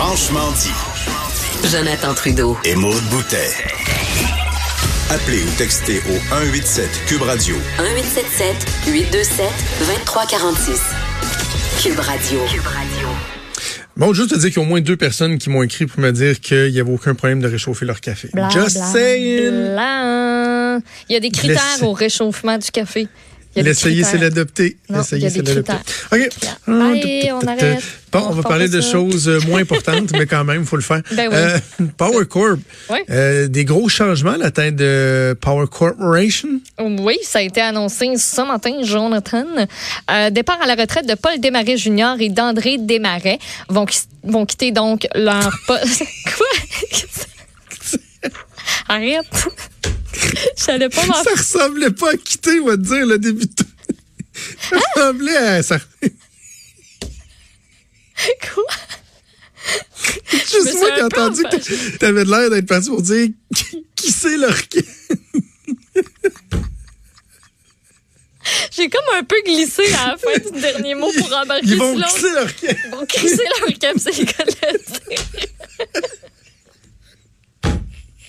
Franchement dit. Jonathan Trudeau. Et Maude Boutet. Appelez ou textez au 187 Cube Radio. 1877 827 2346. Cube Radio. Cube Radio. Bon, juste te dire qu'il y a au moins deux personnes qui m'ont écrit pour me dire qu'il n'y avait aucun problème de réchauffer leur café. Bla, Just bla, saying. bla. Il y a des critères Laissez- au réchauffement du café. L'essayer, c'est l'adopter. L'essayer, c'est l'adopter. OK. Allez, on arrête. Bon, On on va parler de ça. choses euh, moins importantes, mais quand même, il faut le faire. Ben oui. Euh, Power Corp. Oui. Euh, des gros changements à la tête de Power Corporation. Oui, ça a été annoncé ce matin, Jonathan. Euh, départ à la retraite de Paul Desmarais Jr. et d'André Desmarais vont, vont quitter donc leur poste. Quoi? Arrête. J'allais pas m'en Ça ressemblait pas à quitter, on va te dire, le début de... Ça ressemblait à... Ça... Quoi? Juste moi qui ai entendu que t'avais de l'air d'être parti pour dire qui, c'est leur J'ai comme un peu glissé à la fin du dernier mot pour embarquer Ils vont c'est leur Ils vont crisser leur cap, c'est le cas de le dire.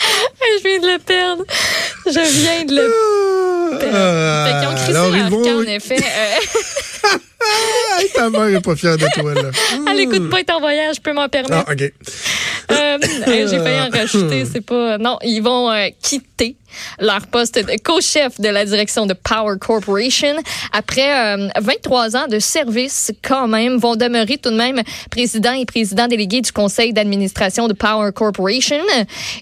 Hey, Je viens de le perdre. Je viens de le perdre. Fait qu'ils ont crissé Ah, leur vont... camp, en effet. Euh, Hey, ta mère est pas fière de toi, là. elle écoute pas être en voyage, je peux m'en permettre. Ah, OK. Euh, hey, J'ai failli en rajouter, c'est pas. Non, ils vont euh, quitter leur poste de co-chef de la direction de Power Corporation après euh, 23 ans de service, quand même, vont demeurer tout de même président et président délégué du conseil d'administration de Power Corporation.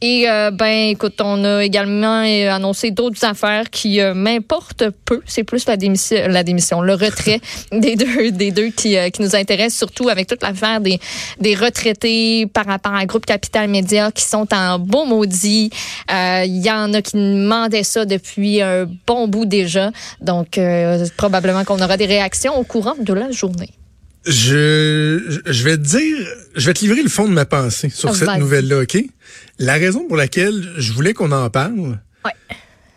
Et euh, ben, écoute, on a également euh, annoncé d'autres affaires qui euh, m'importent peu. C'est plus la démission, la démission, le retrait des deux, des deux qui, euh, qui nous intéressent surtout avec toute l'affaire des, des retraités par rapport à Groupe Capital Média qui sont en beau maudit. Euh, Il y en a qui demandaient ça depuis un bon bout déjà. Donc, euh, probablement qu'on aura des réactions au courant de la journée. Je, je vais te dire, je vais te livrer le fond de ma pensée sur cette nouvelle-là, OK? La raison pour laquelle je voulais qu'on en parle, Ouais.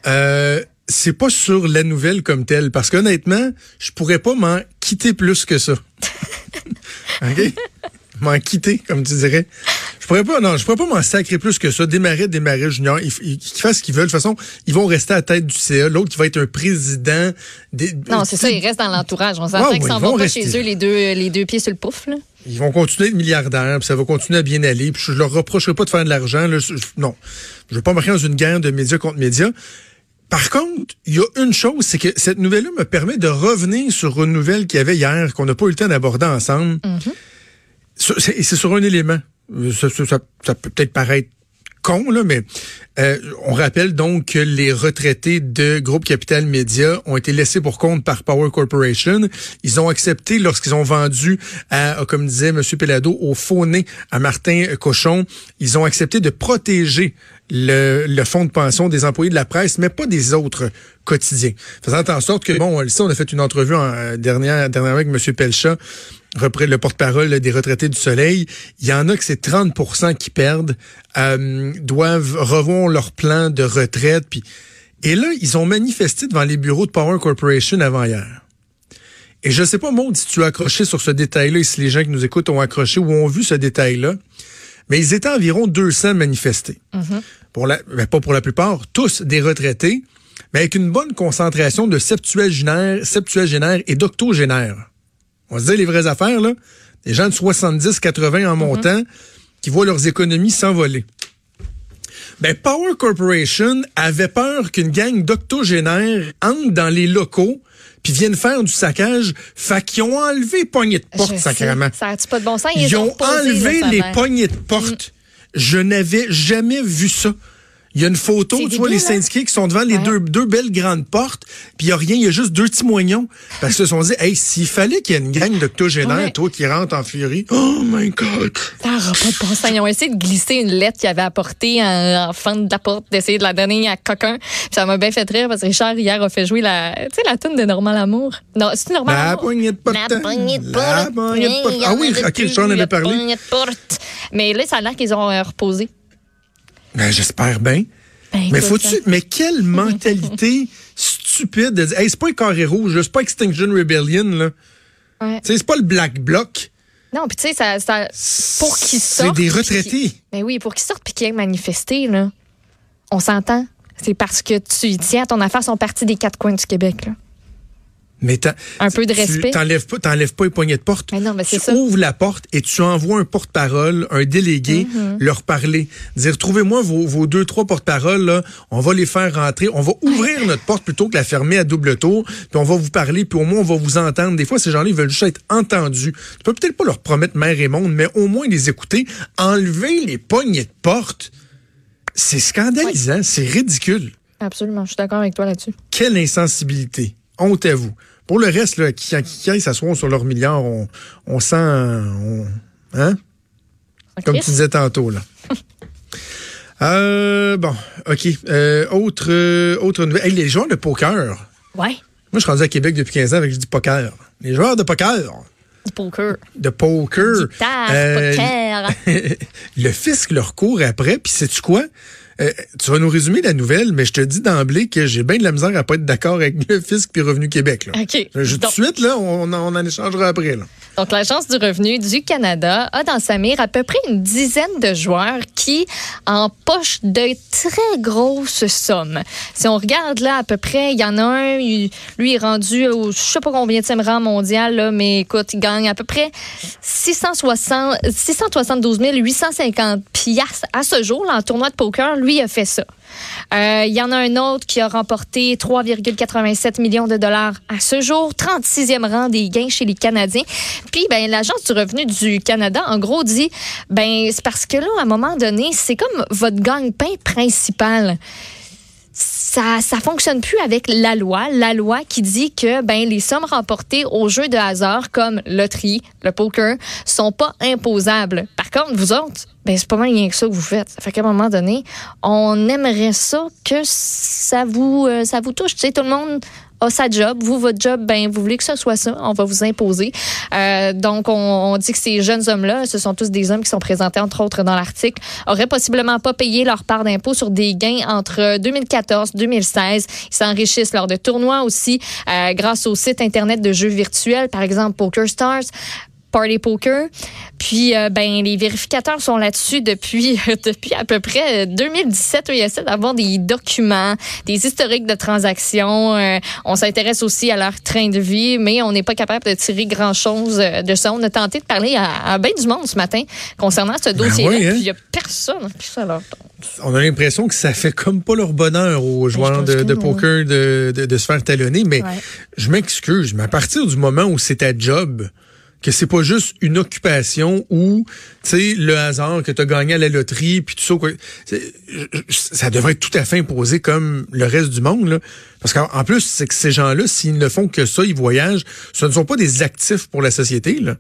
euh, c'est pas sur la nouvelle comme telle, parce qu'honnêtement, je pourrais pas m'en quitter plus que ça. OK? m'en quitter, comme tu dirais. Je pourrais pas, non, je pourrais pas m'en sacrer plus que ça. Démarrer, démarrer junior, ils, ils, qu'ils fassent ce qu'ils veulent. De toute façon, ils vont rester à la tête du CA. L'autre qui va être un président. Des, Non, c'est ça, ils restent dans l'entourage. On s'entend qu'ils s'en ils vont pas chez eux les deux, les deux pieds sur le pouf. Là. Ils vont continuer à être milliardaires, puis ça va continuer à bien aller. Puis je leur reprocherai pas de faire de l'argent. non, je veux pas marquer dans une guerre de médias contre médias. Par contre, il y a une chose, c'est que cette nouvelle-là me permet de revenir sur une nouvelle qu'il y avait hier qu'on n'a pas eu le temps d'aborder ensemble. Sur- C'est c'est sur un élément. Ça, ça- ça- peut peut-être paraître con, là, mais euh, on rappelle donc que les retraités de Groupe Capital Média ont été laissés pour compte par Power Corporation. Ils ont accepté lorsqu'ils ont vendu, à, comme disait M. Pelado, au faux nez à Martin Cochon, ils ont accepté de protéger le, le fonds de pension des employés de la presse, mais pas des autres quotidiens. Faisant en sorte que, bon, ici, on a fait une entrevue en, euh, dernière, dernièrement avec M. Repris le porte-parole des retraités du Soleil, il y en a que c'est 30% qui perdent, euh, doivent revoir leur plan de retraite. Puis, et là, ils ont manifesté devant les bureaux de Power Corporation avant hier. Et je sais pas, Maud, si tu as accroché sur ce détail-là et si les gens qui nous écoutent ont accroché ou ont vu ce détail-là, mais ils étaient environ 200 manifestés. Pour la, ben, pas pour la plupart, tous des retraités, mais avec une bonne concentration de septuagénaires, septuagénaires et d'octogénaires. On va se dire les vraies affaires, là. Des gens de 70, 80 en montant qui voient leurs économies s'envoler. Ben, Power Corporation avait peur qu'une gang d'octogénaires entre dans les locaux puis viennent faire du saccage. Fait qu'ils ont enlevé les poignées de porte, sacrément. Ça a-tu pas de bon sens? Ils ont enlevé le les poignées de porte. Je n'avais jamais vu ça. Il y a une photo, tu vois les hein? syndiqués qui sont devant les Ouais. deux, deux belles grandes portes, puis il n'y a rien, il y a juste deux petits moignons. Parce qu'ils se sont dit, hey, s'il fallait qu'il y ait une gang d'octogénaires, Ouais. toi qui rentres en furie, oh my God! Ça n'aura pas de bon sens. Ils ont essayé de glisser une lettre qu'ils avaient apportée en, en fin de la porte, d'essayer de la donner à quelqu'un. Ça m'a bien fait rire parce que Richard, hier, a fait jouer la, tu sais, la tune de Normal Amour. Non, c'est Normal La Amour? poignée de porte. La poignée de La porte. poignée de porte. Ah oui, ok, plus, Richard en avait la parlé. poignée de porte. Mais là, ça a l'air qu'ils ont euh, reposé. Ben, j'espère bien. Ben, Mais faut-tu, mais quelle mentalité stupide de dire, hey, c'est pas un carré rouge, c'est pas Extinction Rebellion, là. Ouais. C'est pas le Black Bloc. Non, puis tu sais, ça, ça, pour qu'ils sortent. C'est des retraités. Mais oui, pour qu'ils sortent puis qu'ils aient manifesté, là, on s'entend. C'est parce que tu tiens à ton affaire, sont partis des quatre coins du Québec. Là. Mais Un peu de respect. T'enlèves pas, t'enlèves pas les poignées de porte. Mais non, mais c'est tu ça. ouvres la porte et tu envoies un porte-parole, un délégué, Mm-hmm. leur parler. Dire, trouvez-moi vos, vos deux, trois porte-paroles. On va les faire rentrer. On va ouvrir notre porte plutôt que la fermer à double tour. Puis on va vous parler, puis au moins on va vous entendre. Des fois, ces gens-là, ils veulent juste être entendus. Tu peux peut-être pas leur promettre mer et monde, mais au moins les écouter. Enlever les poignées de porte. C'est scandalisant. C'est ridicule. Absolument, je suis d'accord avec toi là-dessus. Quelle insensibilité. Honte à vous. Pour le reste, là, qui, qui, s'asseoir sur leur milliard, on, on sent. on- hein? Comme tu disais tantôt, là. euh, bon, OK. Euh, autre, euh, autre nouvelle. Hey, les joueurs de poker. Ouais, Moi, je suis rendu à Québec depuis 15 ans avec je dis poker. Les joueurs de poker. du poker. De poker. le fisc leur court après, puis sais-tu quoi? Euh, tu vas nous résumer la nouvelle, mais je te dis d'emblée que j'ai bien de la misère à pas être d'accord avec le fisc puis Revenu Québec. Là. OK. Je- tout de suite, là, on, en- on en échangera après. Là. Donc, l'Agence du revenu du Canada a dans sa mire à peu près une dizaine de joueurs qui empochent de très grosses sommes. Si on regarde là, à peu près, il y en a un, lui est rendu au je sais pas combien de rang mondial, mais écoute, il gagne à peu près 660, 672 850 piastres à ce jour là, en tournoi de poker. Lui a fait ça. Euh, Il y en a un autre qui a remporté 3,87 millions de dollars à ce jour, 36e rang des gains chez les Canadiens. Puis, ben, l'Agence du revenu du Canada, en gros, dit, ben, c'est parce que là, à un moment donné, c'est comme votre gagne-pain principal ça ça fonctionne plus avec la loi, la loi qui dit que ben les sommes remportées aux jeux de hasard comme loterie, le poker sont pas imposables. Par contre, vous autres, ben c'est pas mal rien que ça que vous faites. Ça fait qu'à un moment donné, on aimerait ça que ça vous euh, ça vous touche, tu sais tout le monde a sa job. Vous, votre job, ben, vous voulez que ce soit ça. On va vous imposer. Euh, donc, on, on dit que ces jeunes hommes-là, ce sont tous des hommes qui sont présentés, entre autres, dans l'article, auraient possiblement pas payé leur part d'impôt sur des gains entre 2014 2016. Ils s'enrichissent lors de tournois aussi, euh, grâce au site Internet de jeux virtuels, par exemple Poker Stars. Party Poker. Puis, euh, ben, les vérificateurs sont là-dessus depuis, depuis à peu près 2017. Ils essaient d'avoir des documents, des historiques de transactions. Euh, on s'intéresse aussi à leur train de vie, mais on n'est pas capable de tirer grand-chose euh, de ça. On a tenté de parler à, à bien du monde ce matin concernant ce dossier-là. oui, hein? Puis, il n'y a personne qui ça leur tente. On a l'impression que ça fait comme pas leur bonheur aux joueurs Ben, je de, poker de, de, de se faire talonner, mais Ouais. je m'excuse, mais à partir du moment où c'est ta job, que c'est pas juste une occupation ou tu sais le hasard que tu as gagné à la loterie puis tout ça quoi, ça devrait être tout à fait imposé comme le reste du monde là. Parce qu'en en plus c'est que ces gens-là s'ils ne font que ça ils voyagent ce ne sont pas des actifs pour la société là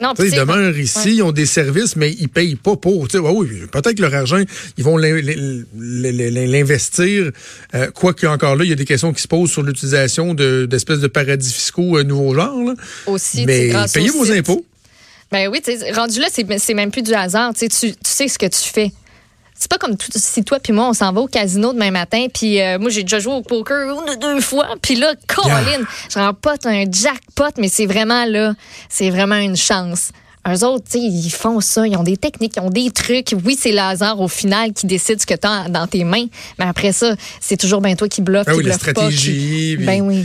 Non, ils demeurent ici, ouais. ils ont des services, mais ils payent pas pour. Ouais, oui, peut-être que leur argent, ils vont l'in- l'in- l'in- l'investir. Euh, Quoique encore là, il y a des questions qui se posent sur l'utilisation de- d'espèces de paradis fiscaux euh, nouveaux genres. là. aussi, Mais payez vos impôts. Ben oui, rendu là, c'est même plus du hasard. Tu sais ce que tu fais. C'est pas comme tout- si toi puis moi, on s'en va au casino demain matin, puis euh, moi, j'ai déjà joué au poker une ou deux fois, puis là, Colin, je remporte un jackpot, mais c'est vraiment là, c'est vraiment une chance. Eux autres, tu sais, ils font ça, ils ont des techniques, ils ont des trucs. Oui, c'est le hasard au final qui décide ce que tu as dans tes mains, mais après ça, c'est toujours ben toi qui bluffe, Ah qui oui, la pas, stratégie, qui- Ben oui.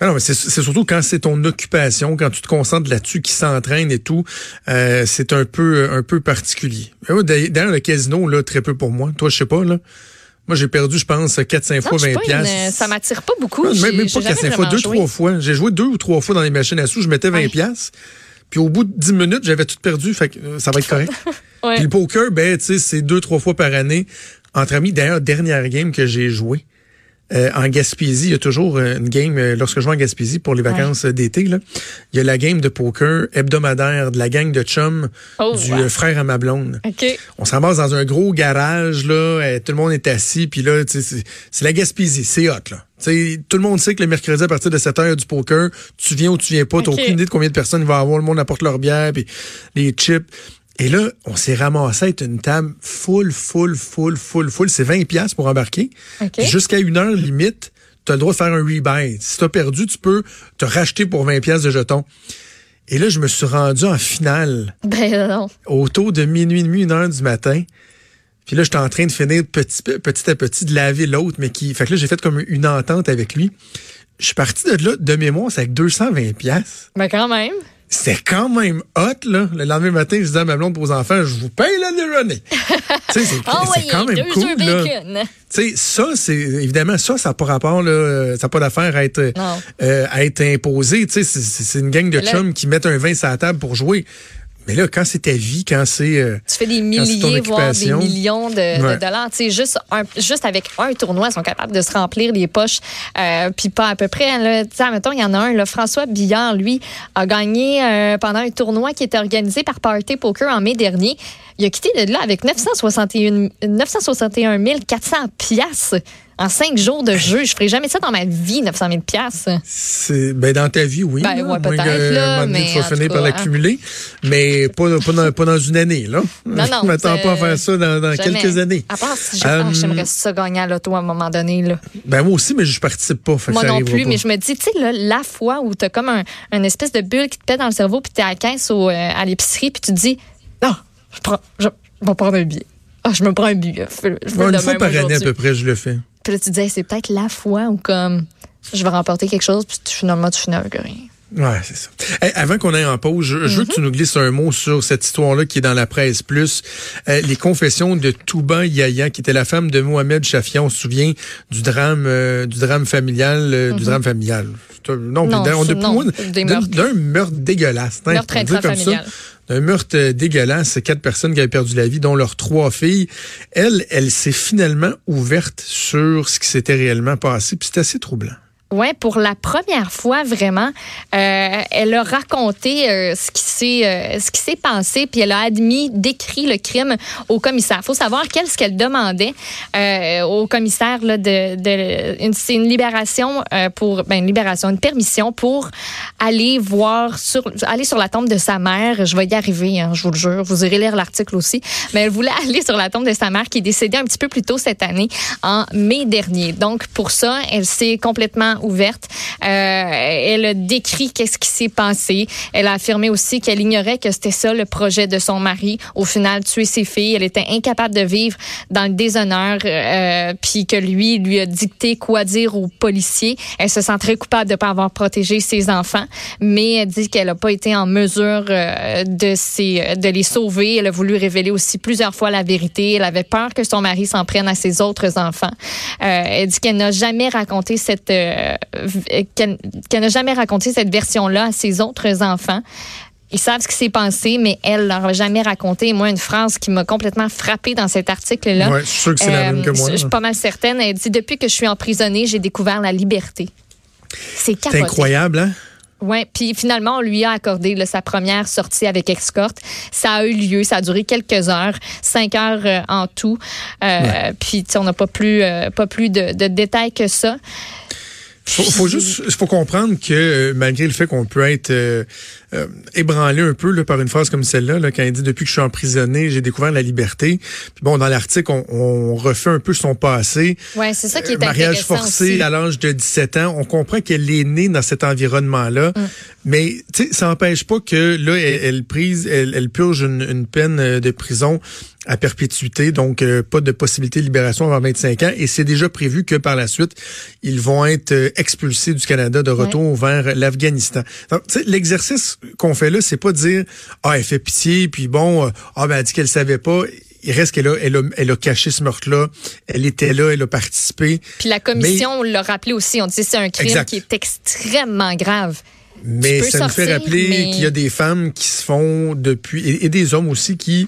Ah non, mais c'est surtout quand c'est ton occupation, quand tu te concentres là-dessus, qui s'entraîne et tout, euh, c'est un peu un peu particulier. D'ailleurs, le casino, là, très peu pour moi. Toi, je sais pas, là. Moi, j'ai perdu, je pense, 4-5 Non, fois je suis 20 pas une- piastres. ça m'attire pas beaucoup. Non, même, même pas jamais 4-5 fois, vraiment deux, joué. trois fois. J'ai joué deux ou trois fois dans les machines à sous, je mettais 20 Ouais. piastres. Puis au bout de 10 minutes, j'avais tout perdu, fait que euh, ça va être correct. Ouais. Puis le poker, ben, tu sais, c'est deux, trois fois par année entre amis. D'ailleurs, dernière game que j'ai joué euh, en Gaspésie, il y a toujours euh, une game, euh, lorsque je joue en Gaspésie pour les vacances euh, d'été, là, il y a la game de poker hebdomadaire de la gang de chum Oh, du wow. frère à ma blonde. OK. On s'en dans un gros garage, là, tout le monde est assis, puis là, c'est la Gaspésie, c'est hot, là. Tu sais, tout le monde sait que le mercredi, à partir de 7 heures, il y a du poker. Tu viens ou tu viens pas, t'as Ok. aucune idée de combien de personnes il va y avoir. Le monde apporte leur bière, puis les chips. Et là, on s'est ramassé à être une table full, full, full, full, full. C'est 20 pièces pour embarquer. Jusqu'à une heure limite, tu as le droit de faire un rebuy. Si tu as perdu, tu peux te racheter pour 20 pièces de jetons. Et là, je me suis rendu en finale Ben non. autour de minuit, minuit, une heure du matin. Puis là, j'étais en train de finir petit, petit à petit de laver l'autre, mais qui. Fait que là, j'ai fait comme une entente avec lui. Je suis parti de là, de mémoire, c'est avec 220 pièces. Ben quand même. C'était quand même hot, là. Le lendemain matin, je disais à ma blonde pour aux enfants, je vous paye le déjeuner. c'est Ah c'est quand même deux cool, là. bacon. Tu sais, ça, c'est évidemment ça, ça n'a pas rapport là, ça n'a pas d'affaire à être euh, à être imposé. Tu sais, c'est- c'est c'est une gang de Là- chums qui mettent un vin sur la table pour jouer. Mais là, quand c'est ta vie, quand c'est euh, Tu fais des milliers, voire des millions de, dollars. Tu sais, juste, un- juste avec un tournoi, ils sont capables de se remplir les poches. Euh, Puis pas à peu près. Là, tu sais, mettons, il y en a un, là, François Billard, lui, a gagné euh, pendant un tournoi qui était organisé par Party Poker en mai dernier. Il a quitté de là avec 961, 961 400 piastres en cinq jours de jeu. Je ferai jamais ça dans ma vie, 900 000 piastres. c'est ben dans ta vie, oui. Ben, ouais, peut-être, mais tu vas finir par hein. l'accumuler, mais pas, pas, dans, pas dans une année, là. Non, non, Je m'attends pas à faire ça dans, quelques années. À part si je- Euh, ah, j'aimerais ça gagner à l'auto à un moment donné. Là. Ben moi aussi, mais je participe pas. fait Moi ça non plus, pas. mais je me dis, tu sais, là, la fois où tu as comme un, une espèce de bulle qui te pète dans le cerveau, puis tu es à la caisse au, euh, à l'épicerie, puis tu te dis, non, je, prends, je, vais prendre un billet. Ah, je me prends un billet. Je une fois par année à peu près, je le fais. Puis là, tu te dis, Hey, c'est peut-être la fois où comme je vais remporter quelque chose, puis finalement, tu finis avec rien. Ouais, c'est ça. Hey, avant qu'on aille en pause, je, je veux que tu nous glisses un mot sur cette histoire-là qui est dans la presse plus. Euh, les confessions de Touba Yaya, qui était la femme de Mohamed Chafia. On se souvient du drame, euh, du drame familial, euh, du drame familial. Non, d'un- d'un d'un meurtre dégueulasse. hein, Meurtre intrafamilial. Un meurtre euh, dégueulasse, quatre personnes qui avaient perdu la vie, dont leurs trois filles. Elle, elle s'est finalement ouverte sur ce qui s'était réellement passé, puis c'est assez troublant. Ouais, pour la première fois vraiment, euh, elle a raconté euh, ce qui s'est euh, ce qui s'est passé, puis elle a admis, décrit le crime au commissaire. Faut savoir qu'est-ce qu'elle demandait euh, au commissaire là, de, de une, c'est une libération euh, pour ben une libération, une permission pour aller voir sur aller sur la tombe de sa mère. Je vais y arriver, hein, je vous le jure. Vous irez lire l'article aussi. Mais elle voulait aller sur la tombe de sa mère qui est décédée un petit peu plus tôt cette année, en mai dernier. Donc pour ça, elle s'est complètement ouverte. Euh, elle a décrit qu'est-ce qui s'est passé. Elle a affirmé aussi qu'elle ignorait que c'était ça le projet de son mari. Au final, tuer ses filles. Elle était incapable de vivre dans le déshonneur, euh, puis que lui lui a dicté quoi dire aux policiers. Elle se sent très coupable de ne pas avoir protégé ses enfants, mais elle dit qu'elle n'a pas été en mesure euh, de, de les sauver. Elle a voulu révéler aussi plusieurs fois la vérité. Elle avait peur que son mari s'en prenne à ses autres enfants. Euh, elle dit qu'elle n'a jamais raconté cette euh, qu'elle qu'elle n'a jamais raconté cette version-là à ses autres enfants. Ils savent ce qui s'est passé, mais elle leur a jamais raconté. Moi, une phrase qui m'a complètement frappée dans cet article-là. Ouais, je suis sûr que c'est la même que moi, Je suis pas mal certaine. Elle dit depuis que je suis emprisonnée, j'ai découvert la liberté. C'est incroyable, hein? Ouais, puis finalement on lui a accordé là, sa première sortie avec escorte. Ça a eu lieu, ça a duré quelques heures, cinq heures euh, en tout. Euh, Puis tu sais, on n'a pas plus euh, pas plus de, de détails que ça. Faut, faut juste, faut comprendre que euh, malgré le fait qu'on peut être euh, euh, ébranlé un peu là, par une phrase comme celle-là, là, quand il dit depuis que je suis emprisonné, j'ai découvert la liberté. Puis bon, dans l'article, on, on refait un peu son passé. Ouais, c'est ça qui est Euh, mariage forcé aussi. à l'âge de 17 ans. On comprend qu'elle est née dans cet environnement-là, Mm. mais ça n'empêche pas que là, elle, elle prise, elle, elle purge une, une peine euh, de prison à perpétuité, donc euh, pas de possibilité de libération avant 25 ans. Et c'est déjà prévu que par la suite, ils vont être euh, expulsés du Canada de retour vers l'Afghanistan. L'exercice qu'on fait là, c'est pas de dire ah elle fait pitié, puis bon, euh, ah ben elle dit qu'elle savait pas. Il reste qu'elle a, elle a, elle a caché ce meurtre-là. Elle était là, elle a participé. Puis la commission l'a rappelé aussi. On dit c'est un crime Exact. qui est extrêmement grave. Mais ça nous fait rappeler mais- qu'il y a des femmes qui se font depuis, et, et des hommes aussi qui,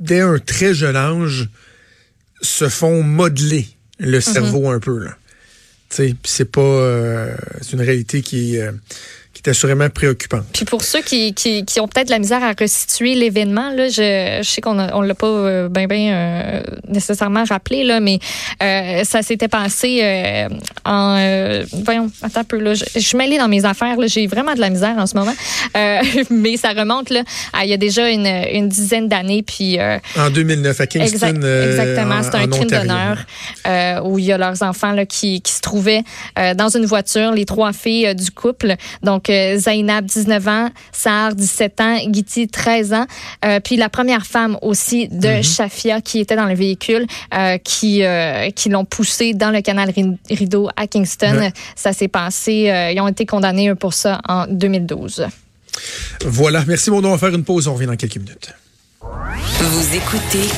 dès un très jeune âge, se font modeler le Mhm. cerveau un peu. Là. Tu sais, puis c'est pas, euh, c'est une réalité qui, euh, qui est assurément préoccupante. Puis pour ceux qui, qui, qui ont peut-être la misère à restituer l'événement, là, je, je sais qu'on on l'a pas euh, ben ben euh, nécessairement rappelé là, mais euh, ça s'était passé euh, en voyons, attends un peu là, je, je suis mêlée dans mes affaires là, j'ai vraiment de la misère en ce moment, mais ça remonte là, à il y a déjà une, une dizaine d'années, puis En 2009, à Kingston, Exact- exactement. en- C'est un crime d'honneur où il y a leurs enfants là, qui, qui se trouvaient dans une voiture, les trois filles du couple. Donc, euh, Zainab, 19 ans, Sahar, 17 ans, Giti, 13 ans. Euh, puis la première femme aussi de Mhm. Shafia qui était dans le véhicule, euh, qui, euh, qui l'ont poussé dans le canal Ri- Rideau à Kingston. Ouais. Ça s'est passé, euh, ils ont été condamnés eux, pour ça en 2012. Voilà. Merci, mon nom. On va faire une pause. On revient dans quelques minutes. Vous écoutez